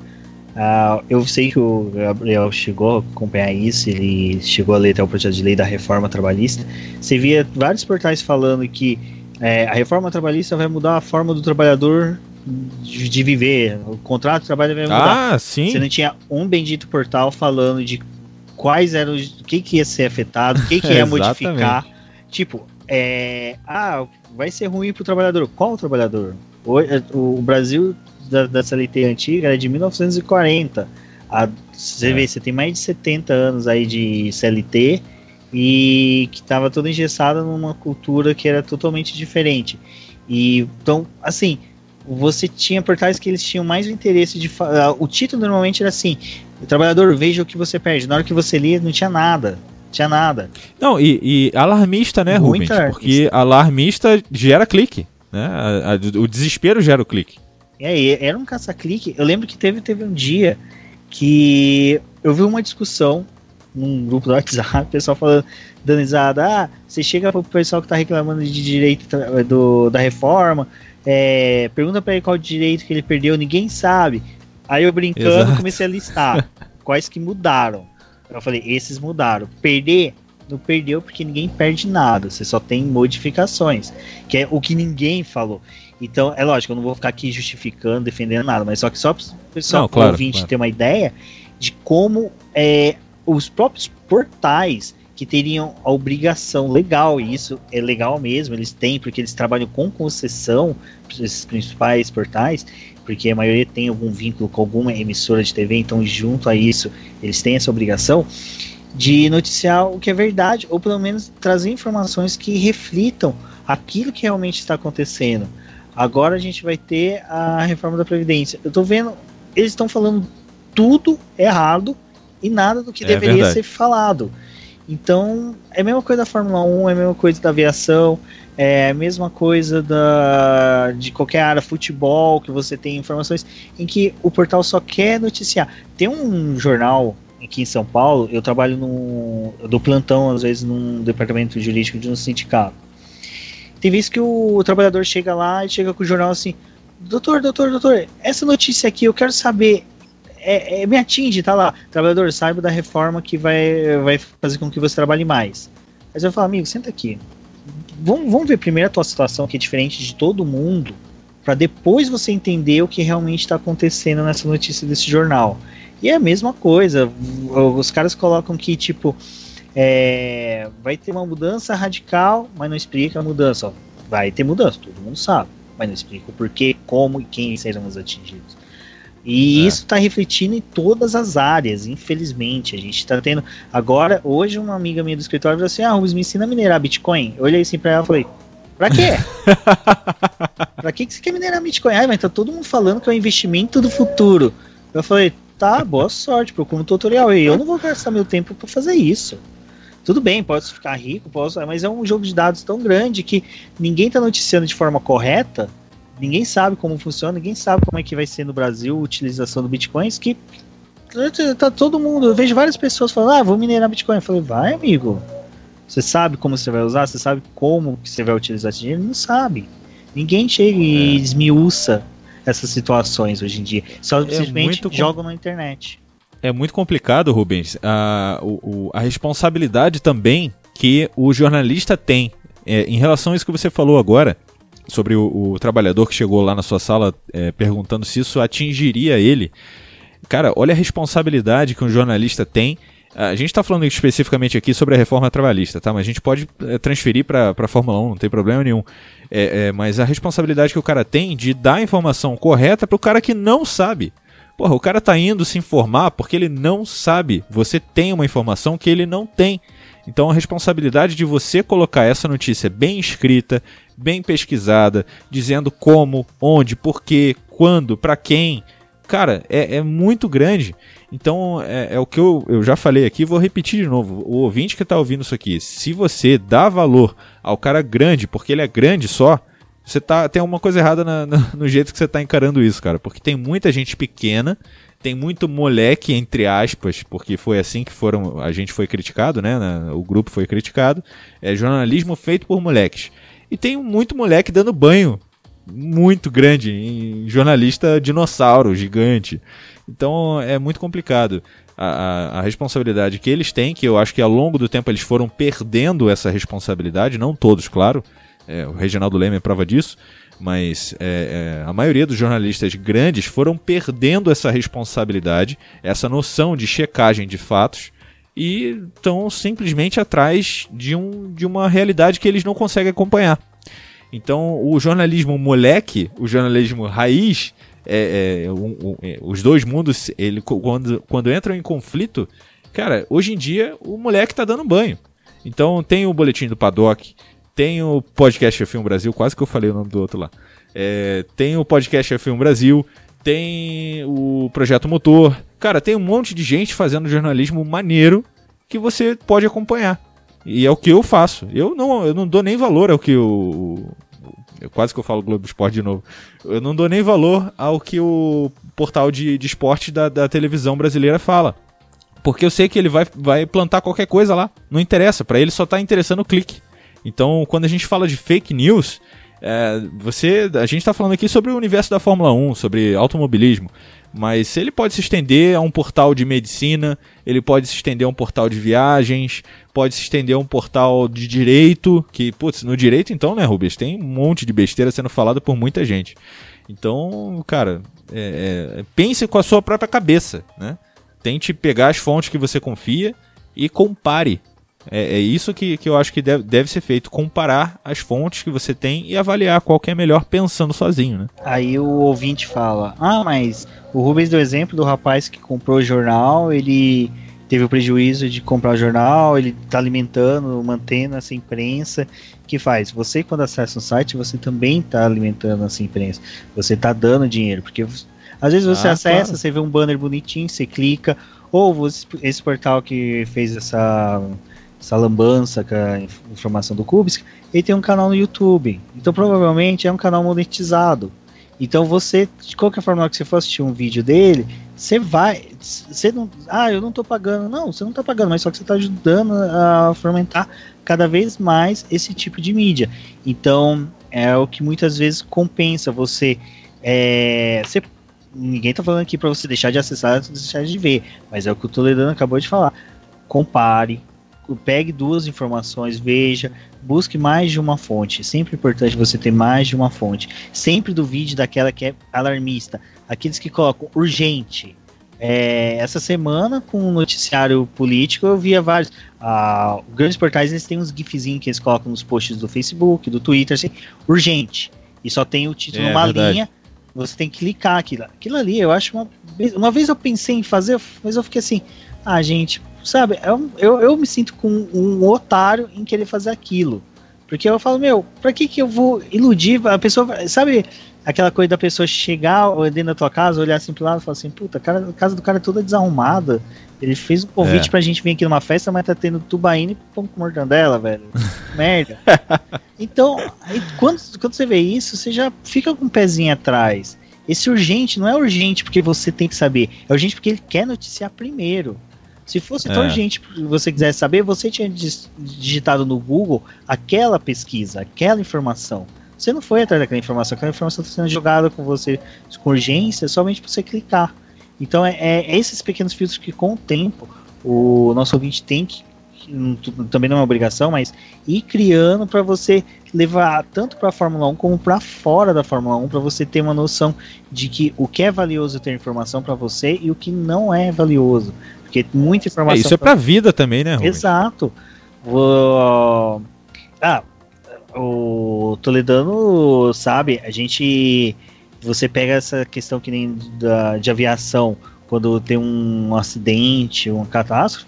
Uh, eu sei que o Gabriel chegou a acompanhar isso, ele chegou a ler até o projeto de lei da reforma trabalhista. Você via vários portais falando que é, a reforma trabalhista vai mudar a forma do trabalhador de, de, viver. O contrato de trabalho vai mudar. Ah, sim. Você não tinha um bendito portal falando de quais eram o que, que ia ser afetado, o que, que ia modificar. Tipo, é, ah, vai ser ruim pro trabalhador. Qual trabalhador? O, o Brasil da, CLT antiga era de 1940. A, você é. vê, você tem mais de 70 anos aí de CLT e que estava toda engessada numa cultura que era totalmente diferente. E então, assim, você tinha portais que eles tinham mais o interesse de. Uh, o título normalmente era assim: o trabalhador veja o que você perde. Na hora que você lia, não tinha nada. Tinha nada. Não, e, e alarmista, né, Rubens? Porque alarmista gera clique. Né? A, a, o desespero gera o clique. É, era um caça-clique. Eu lembro que teve, teve um dia que eu vi uma discussão num grupo do WhatsApp, o pessoal falando, dando risada, ah, você chega pro pessoal que tá reclamando de direito do, da reforma, é, pergunta para ele qual direito que ele perdeu, ninguém sabe. Aí eu brincando Exato. comecei a listar quais que mudaram. Eu falei, esses mudaram. Perder, não perdeu porque ninguém perde nada, você só tem modificações, que é o que ninguém falou. Então, é lógico, eu não vou ficar aqui justificando, defendendo nada, mas só que só para o pessoal claro, ouvinte claro. ter uma ideia de como é, os próprios portais que teriam a obrigação legal, e isso é legal mesmo, eles têm, porque eles trabalham com concessão, esses principais portais, porque a maioria tem algum vínculo com alguma emissora de TV, então junto a isso eles têm essa obrigação de noticiar o que é verdade, ou pelo menos trazer informações que reflitam aquilo que realmente está acontecendo. agora a gente vai ter a reforma da Previdência. Eu tô vendo, eles estão falando tudo errado e nada do que é deveria verdade. ser falado. Então, é a mesma coisa da Fórmula 1, é a mesma coisa da aviação, é a mesma coisa da, de qualquer área, futebol, que você tem informações em que o portal só quer noticiar. Tem um jornal aqui em São Paulo, eu trabalho no, do plantão, às vezes, num departamento jurídico de um sindicato. Tem vezes que o, o trabalhador chega lá e chega com o jornal assim: Doutor, doutor, doutor, essa notícia aqui eu quero saber é, é, me atinge, tá lá. Trabalhador, saiba da reforma que vai, vai fazer com que você trabalhe mais. Aí eu falo, amigo, senta aqui. Vamos, vamos ver primeiro a tua situação, que é diferente de todo mundo, para depois você entender o que realmente está acontecendo nessa notícia desse jornal. E é a mesma coisa. Os caras colocam que, tipo, é, vai ter uma mudança radical, mas não explica a mudança. Vai ter mudança, todo mundo sabe, mas não explica o porquê, como e quem serão os atingidos. E é. isso está refletindo em todas as áreas, infelizmente. A gente está tendo. Agora, hoje, uma amiga minha do escritório falou assim: Ah, Rubens, me ensina a minerar Bitcoin. Eu olhei assim para ela e falei: Pra quê? pra que, que você quer minerar Bitcoin? Ai, mas tá todo mundo falando que é um investimento do futuro. Eu falei: Tá, boa sorte, procura um tutorial. E eu não vou gastar meu tempo para fazer isso. Tudo bem, posso ficar rico, posso, mas é um jogo de dados tão grande que ninguém tá noticiando de forma correta ninguém sabe como funciona, ninguém sabe como é que vai ser no Brasil a utilização do Bitcoins, que tá todo mundo, eu vejo várias pessoas falando, ah, vou minerar Bitcoin. Eu falei, vai, amigo. Você sabe como você vai usar? Você sabe como que você vai utilizar esse dinheiro? Não sabe. Ninguém chega e é. esmiuça essas situações hoje em dia. Só é simplesmente jogam na internet. É muito complicado, Rubens. A, o, a responsabilidade também que o jornalista tem é, em relação a isso que você falou agora sobre o, o, trabalhador que chegou lá na sua sala é, perguntando se isso atingiria ele. Cara, olha a responsabilidade que um jornalista tem. A gente está falando especificamente aqui sobre a reforma trabalhista, tá? Mas a gente pode é, transferir para a Fórmula 1, não tem problema nenhum. É, é, mas a responsabilidade que o cara tem de dar a informação correta para o cara que não sabe. Porra, o cara tá indo se informar porque ele não sabe. Você tem uma informação que ele não tem. Então a responsabilidade de você colocar essa notícia bem escrita, bem pesquisada, dizendo como, onde, porquê, quando, para quem, cara, é, é, muito grande. Então é, é, o que eu, eu já falei aqui, vou repetir de novo. O ouvinte que está ouvindo isso aqui, se você dá valor ao cara grande, porque ele é grande só, você tá, tem alguma coisa errada na, na, no jeito que você está encarando isso, cara. Porque tem muita gente pequena tem muito moleque, entre aspas, porque foi assim que foram. A gente foi criticado, né? O grupo foi criticado. É jornalismo feito por moleques. E tem muito moleque dando banho muito grande em jornalista dinossauro, gigante. Então é muito complicado. A, a, a, responsabilidade que eles têm, que eu acho que ao longo do tempo eles foram perdendo essa responsabilidade, não todos, claro. É, o Reginaldo Leme é prova disso mas é, é, a maioria dos jornalistas grandes foram perdendo essa responsabilidade, essa noção de checagem de fatos e estão simplesmente atrás de, um, de uma realidade que eles não conseguem acompanhar. Então, o jornalismo moleque, o jornalismo raiz, é, é, um, um, é, os dois mundos, ele, quando, quando entram em conflito, cara, hoje em dia o moleque tá dando banho. Então, tem o boletim do Paddock, tem o podcast F1 Brasil, quase que eu falei o nome do outro lá. É, tem o podcast F1 Brasil, tem o Projeto Motor. Cara, tem um monte de gente fazendo jornalismo maneiro que você pode acompanhar. E é o que eu faço. Eu não, eu não dou nem valor ao que o. Eu quase que eu falo Globo Esporte de novo. Eu não dou nem valor ao que o portal de, de esporte da, da televisão brasileira fala. Porque eu sei que ele vai, vai plantar qualquer coisa lá. Não interessa. para ele só tá interessando o clique. Então, quando a gente fala de fake news, é, você, a gente está falando aqui sobre o universo da Fórmula 1, sobre automobilismo, mas ele pode se estender a um portal de medicina, ele pode se estender a um portal de viagens, pode se estender a um portal de direito, que, putz, no direito então, né, Rubens, tem um monte de besteira sendo falada por muita gente. Então, cara, é, é, pense com a sua própria cabeça, né? Tente pegar as fontes que você confia e compare é, é, isso que, que eu acho que deve, deve ser feito, comparar as fontes que você tem e avaliar qual que é melhor pensando sozinho, né? Aí o ouvinte fala, ah, mas o Rubens deu exemplo do rapaz que comprou o jornal, ele teve o prejuízo de comprar o jornal, ele está alimentando, mantendo essa imprensa que faz. Você, quando acessa um site, você também está alimentando essa imprensa. Você está dando dinheiro, porque às vezes você ah, acessa, claro. você vê um banner bonitinho, você clica, ou esse portal que fez essa, essa lambança com a informação do Cubis, ele tem um canal no YouTube. Então provavelmente é um canal monetizado. Então você, de qualquer forma que você for assistir um vídeo dele, você vai. Você não. Ah, eu não tô pagando. Não, você não tá pagando, mas só que você tá ajudando a fomentar cada vez mais esse tipo de mídia. Então, é o que muitas vezes compensa você. É, você ninguém tá falando aqui para você deixar de acessar, deixar de ver, mas é o que o Toledano acabou de falar. Compare, pegue duas informações, veja, busque mais de uma fonte. Sempre importante você ter mais de uma fonte. Sempre do vídeo daquela que é alarmista. Aqueles que colocam urgente. É, essa semana, com o noticiário político, eu via vários. Ah, grandes portais eles têm uns gifzinhos que eles colocam nos posts do Facebook, do Twitter, assim, urgente. E só tem o título é, uma verdade. linha. Você tem que clicar aquilo. Aquilo ali, eu acho uma. Uma vez eu pensei em fazer, mas eu fiquei assim. Ah, gente, sabe? Eu, eu, eu me sinto com um otário em querer fazer aquilo. Porque eu falo, meu, pra que que eu vou iludir a pessoa, sabe? Aquela coisa da pessoa chegar dentro da tua casa, olhar assim pro lado e falar assim, puta, cara, a casa do cara é toda desarrumada. Ele fez um convite é. pra gente vir aqui numa festa, mas tá tendo tubaína e pão com mortandela, velho. Merda. Então, aí, quando, quando você vê isso, você já fica com o um pezinho atrás. Esse urgente não é urgente porque você tem que saber, é urgente porque ele quer noticiar primeiro. Se fosse tão é. gente você quisesse saber, você tinha digitado no Google aquela pesquisa, aquela informação. Você não foi atrás daquela informação, aquela informação está sendo jogada com você com urgência somente para você clicar. Então é, é, esses pequenos filtros que com o tempo o nosso ouvinte tem que também não é uma obrigação, mas ir criando para você levar tanto para a Fórmula 1 como para fora da Fórmula 1, para você ter uma noção de que o que é valioso ter informação para você e o que não é valioso. Porque muita informação. É, isso é pra vida também, né? Rubens? Exato. O... Ah, o Toledano sabe, a gente. Você pega essa questão que nem da, de aviação, quando tem um acidente, uma catástrofe.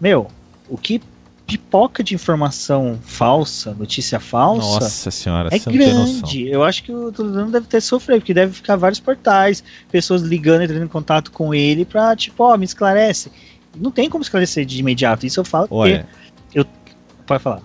Meu, o que pipoca de informação falsa, notícia falsa. Nossa senhora, é grande. Eu acho que o Toledano deve ter sofrido, porque deve ficar vários portais, pessoas ligando, entrando em contato com ele pra, tipo, ó, me esclarece. Não tem como esclarecer de imediato. Isso eu falo Olha, eu pode falar.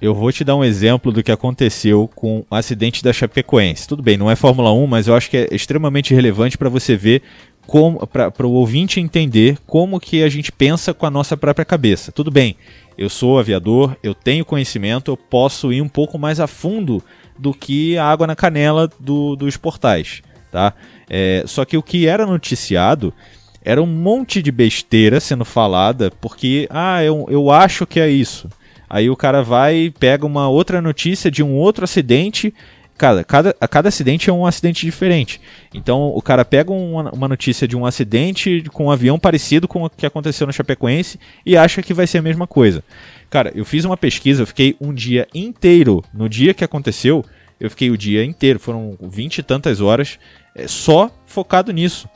Eu vou te dar um exemplo do que aconteceu com o acidente da Chapecoense. Tudo bem, não é Fórmula 1, mas eu acho que é extremamente relevante para você ver como para o ouvinte entender como que a gente pensa com a nossa própria cabeça. Tudo bem, eu sou aviador, eu tenho conhecimento, eu posso ir um pouco mais a fundo do que a água na canela do, dos portais, tá? É, só que o que era noticiado era um monte de besteira sendo falada, porque, ah, eu, eu acho que é isso. Aí o cara vai pega uma outra notícia de um outro acidente Cada, cada, cada acidente é um acidente diferente. Então o cara pega uma, uma, notícia de um acidente com um avião parecido com o que aconteceu no Chapecoense e acha que vai ser a mesma coisa. Cara, eu fiz uma pesquisa, eu fiquei um dia inteiro. No dia que aconteceu, eu fiquei o dia inteiro, foram vinte e tantas horas, é, só focado nisso.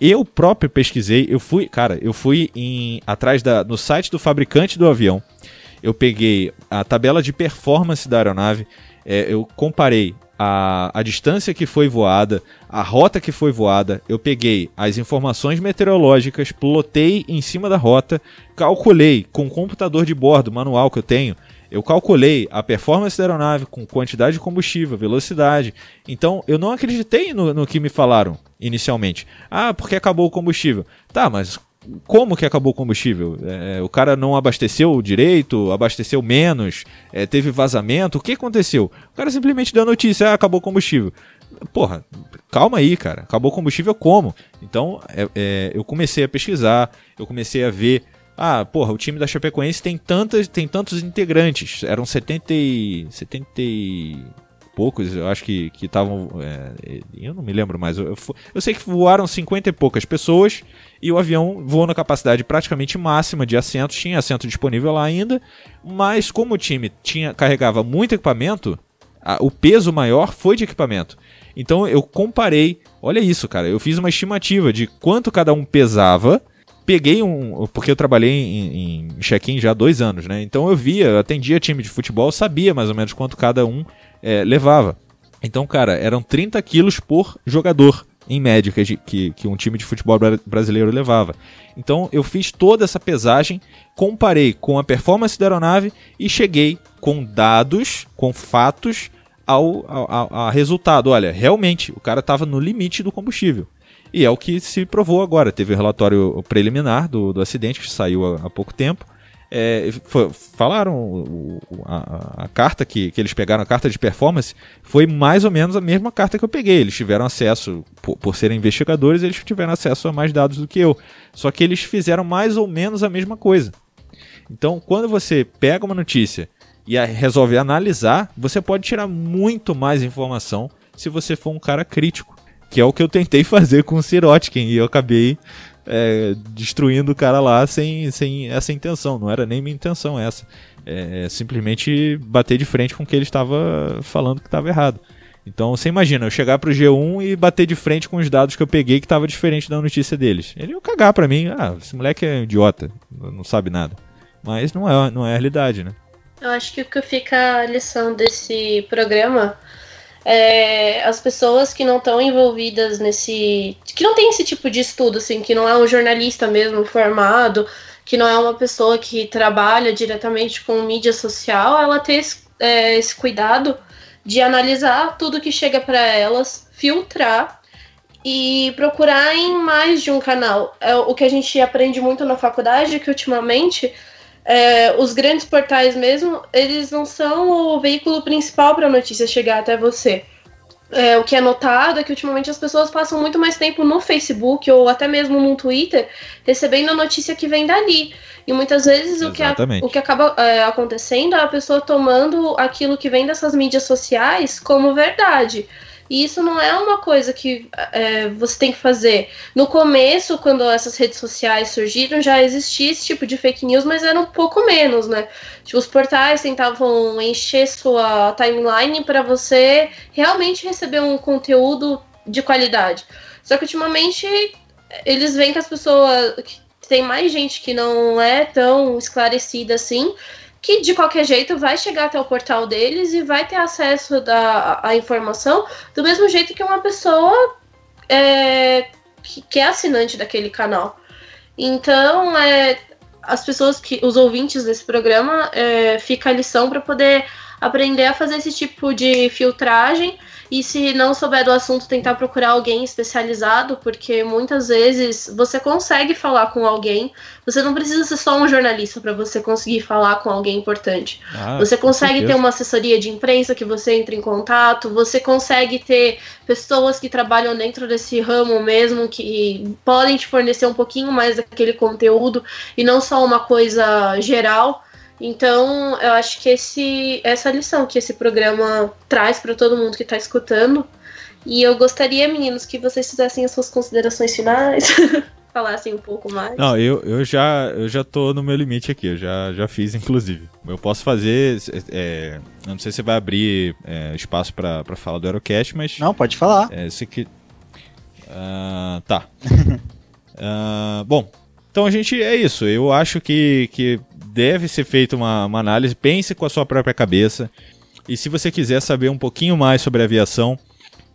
Eu próprio pesquisei, eu fui, cara, eu fui em, atrás da, no site do fabricante do avião. Eu peguei a tabela de performance da aeronave, é, eu comparei a, a distância que foi voada, a rota que foi voada, eu peguei as informações meteorológicas, plotei em cima da rota, calculei com o computador de bordo manual que eu tenho, eu calculei a performance da aeronave com quantidade de combustível, velocidade. Então eu não acreditei no, no que me falaram inicialmente. Ah, porque acabou o combustível. Tá, mas como que acabou o combustível? É, o cara não abasteceu direito, abasteceu menos, é, teve vazamento, o que aconteceu? O cara simplesmente deu a notícia, ah, acabou o combustível. Porra, calma aí, cara, acabou o combustível como? Então é, é, eu comecei a pesquisar, eu comecei a ver, ah, porra, o time da Chapecoense tem, tantas, tem tantos integrantes, eram 70 e, 70 poucos, eu acho que estavam. É, eu não me lembro mais. Eu, eu, sei que voaram 50 e poucas pessoas e o avião voou na capacidade praticamente máxima de assentos, tinha assento disponível lá ainda, mas como o time tinha carregava muito equipamento, a, o peso maior foi de equipamento. Então eu comparei, olha isso, cara, eu fiz uma estimativa de quanto cada um pesava peguei um. Porque eu trabalhei em, em check-in já há dois anos, né? Então eu via, eu atendia time de futebol, sabia mais ou menos quanto cada um é, levava. Então, cara, eram 30 quilos por jogador, em média, que, que, que um time de futebol brasileiro levava. Então eu fiz toda essa pesagem, comparei com a performance da aeronave e cheguei com dados, com fatos ao, ao, ao resultado. Olha, realmente o cara estava no limite do combustível. E é o que se provou agora. Teve o um relatório preliminar do, do acidente que saiu há, há pouco tempo. É, falaram a, a, carta que, que eles pegaram, a carta de performance, foi mais ou menos a mesma carta que eu peguei. Eles tiveram acesso, por, por serem investigadores, eles tiveram acesso a mais dados do que eu. Só que eles fizeram mais ou menos a mesma coisa. Então, quando você pega uma notícia e a, resolve analisar, você pode tirar muito mais informação se você for um cara crítico que é o que eu tentei fazer com o Sirotkin e eu acabei é, destruindo o cara lá sem, sem essa intenção. Não era nem minha intenção essa. É, é simplesmente bater de frente com o que ele estava falando que estava errado. Então você imagina, eu chegar pro G1 e bater de frente com os dados que eu peguei que estava diferente da notícia deles. Ele ia cagar pra mim, ah, esse moleque é idiota, não sabe nada. Mas não é, não é a realidade, né? Eu acho que o que fica a lição desse programa é, as pessoas que não estão envolvidas nesse. que não tem esse tipo de estudo, assim, que não é um jornalista mesmo formado, que não é uma pessoa que trabalha diretamente com mídia social, ela ter esse, é, esse cuidado de analisar tudo que chega para elas, filtrar e procurar em mais de um canal. É, o que a gente aprende muito na faculdade é que ultimamente é, os grandes portais mesmo, eles não são o veículo principal para a notícia chegar até você. É, o que é notado é que ultimamente as pessoas passam muito mais tempo no Facebook ou até mesmo no Twitter recebendo a notícia que vem dali. E muitas vezes o que, a, o que acaba é, acontecendo é a pessoa tomando aquilo que vem dessas mídias sociais como verdade. E isso não é uma coisa que é, você tem que fazer. No começo, quando essas redes sociais surgiram, já existia esse tipo de fake news, mas era um pouco menos, né? Tipo, os portais tentavam encher sua timeline para você realmente receber um conteúdo de qualidade. Só que ultimamente eles veem que as pessoas. Que tem mais gente que não é tão esclarecida assim que de qualquer jeito vai chegar até o portal deles e vai ter acesso da, à informação do mesmo jeito que uma pessoa é, que, que, é assinante daquele canal. Então, é, as pessoas que, os ouvintes desse programa, é, fica a lição para poder aprender a fazer esse tipo de filtragem e se não souber do assunto, tentar procurar alguém especializado, porque muitas vezes você consegue falar com alguém. Você não precisa ser só um jornalista para você conseguir falar com alguém importante. Ah, você consegue ter uma assessoria de imprensa que você entra em contato, você consegue ter pessoas que trabalham dentro desse ramo mesmo, que podem te fornecer um pouquinho mais daquele conteúdo e não só uma coisa geral. Então, eu acho que esse, essa lição que esse programa traz para todo mundo que está escutando. E eu gostaria, meninos, que vocês fizessem as suas considerações finais. falassem um pouco mais. Não, eu, eu, já, eu já tô no meu limite aqui, eu já, já fiz, inclusive. Eu posso fazer. É, não sei se você vai abrir é, espaço para falar do Aerocast, mas. Não, pode falar. É, se que... Uh, tá. uh, bom, então a gente é isso. Eu acho que, que deve ser feita uma, uma análise, pense com a sua própria cabeça. E se você quiser saber um pouquinho mais sobre aviação,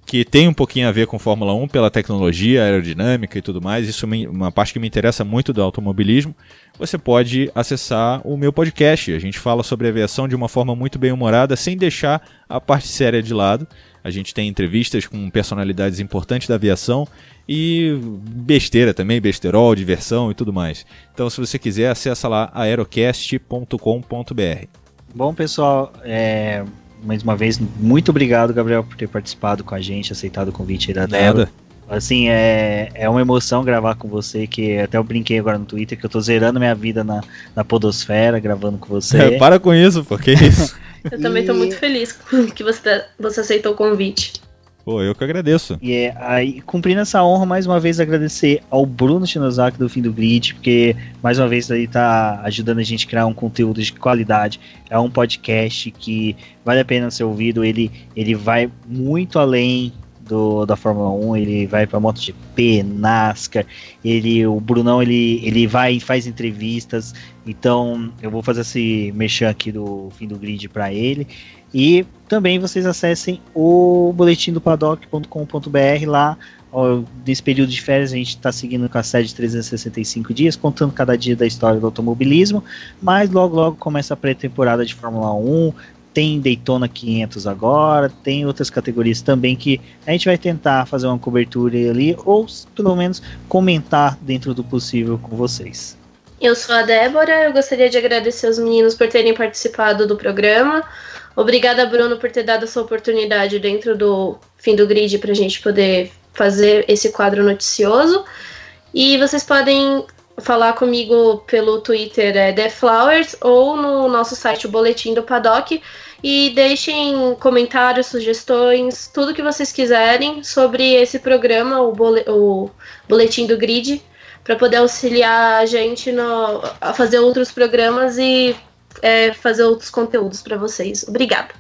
que tem um pouquinho a ver com Fórmula 1 pela tecnologia aerodinâmica e tudo mais, isso é uma parte que me interessa muito do automobilismo, você pode acessar o meu podcast. A gente fala sobre aviação de uma forma muito bem humorada, sem deixar a parte séria de lado. A gente tem entrevistas com personalidades importantes da aviação e besteira também, besterol, diversão e tudo mais. Então, se você quiser, acessa lá aerocast.com.br. Bom, pessoal, é, mais uma vez, muito obrigado, Gabriel, por ter participado com a gente, aceitado o convite aí da Nada. Assim, é, é uma emoção gravar com você, que até eu brinquei agora no Twitter, que eu tô zerando minha vida na, na podosfera, gravando com você. É, para com isso, porque isso. eu também tô muito feliz que você, você aceitou o convite. Pô, eu que agradeço. E é, aí, cumprindo essa honra, mais uma vez agradecer ao Bruno Shinozaki do Fim do Grid, porque mais uma vez aí tá ajudando a gente a criar um conteúdo de qualidade. É um podcast que vale a pena ser ouvido, ele, ele vai muito além do, da Fórmula 1, ele vai para MotoGP, NASCAR, ele, o Brunão ele, ele vai e faz entrevistas, então eu vou fazer esse mexer aqui do fim do grid para ele. E também vocês acessem o boletim do paddock.com.br lá. Ó, nesse período de férias a gente está seguindo com a série de 365 dias, contando cada dia da história do automobilismo, mas logo logo começa a pré-temporada de Fórmula 1, tem Daytona 500 agora, tem outras categorias também que a gente vai tentar fazer uma cobertura ali, ou pelo menos comentar dentro do possível com vocês. Eu sou a Débora, eu gostaria de agradecer aos meninos por terem participado do programa. Obrigada, Bruno, por ter dado essa oportunidade dentro do fim do grid para a gente poder fazer esse quadro noticioso. E vocês podem falar comigo pelo Twitter é The Flowers ou no nosso site o Boletim do Paddock e deixem comentários, sugestões, tudo que vocês quiserem sobre esse programa, o, o Boletim do Grid, para poder auxiliar a gente no, a fazer outros programas e é, fazer outros conteúdos para vocês. Obrigada.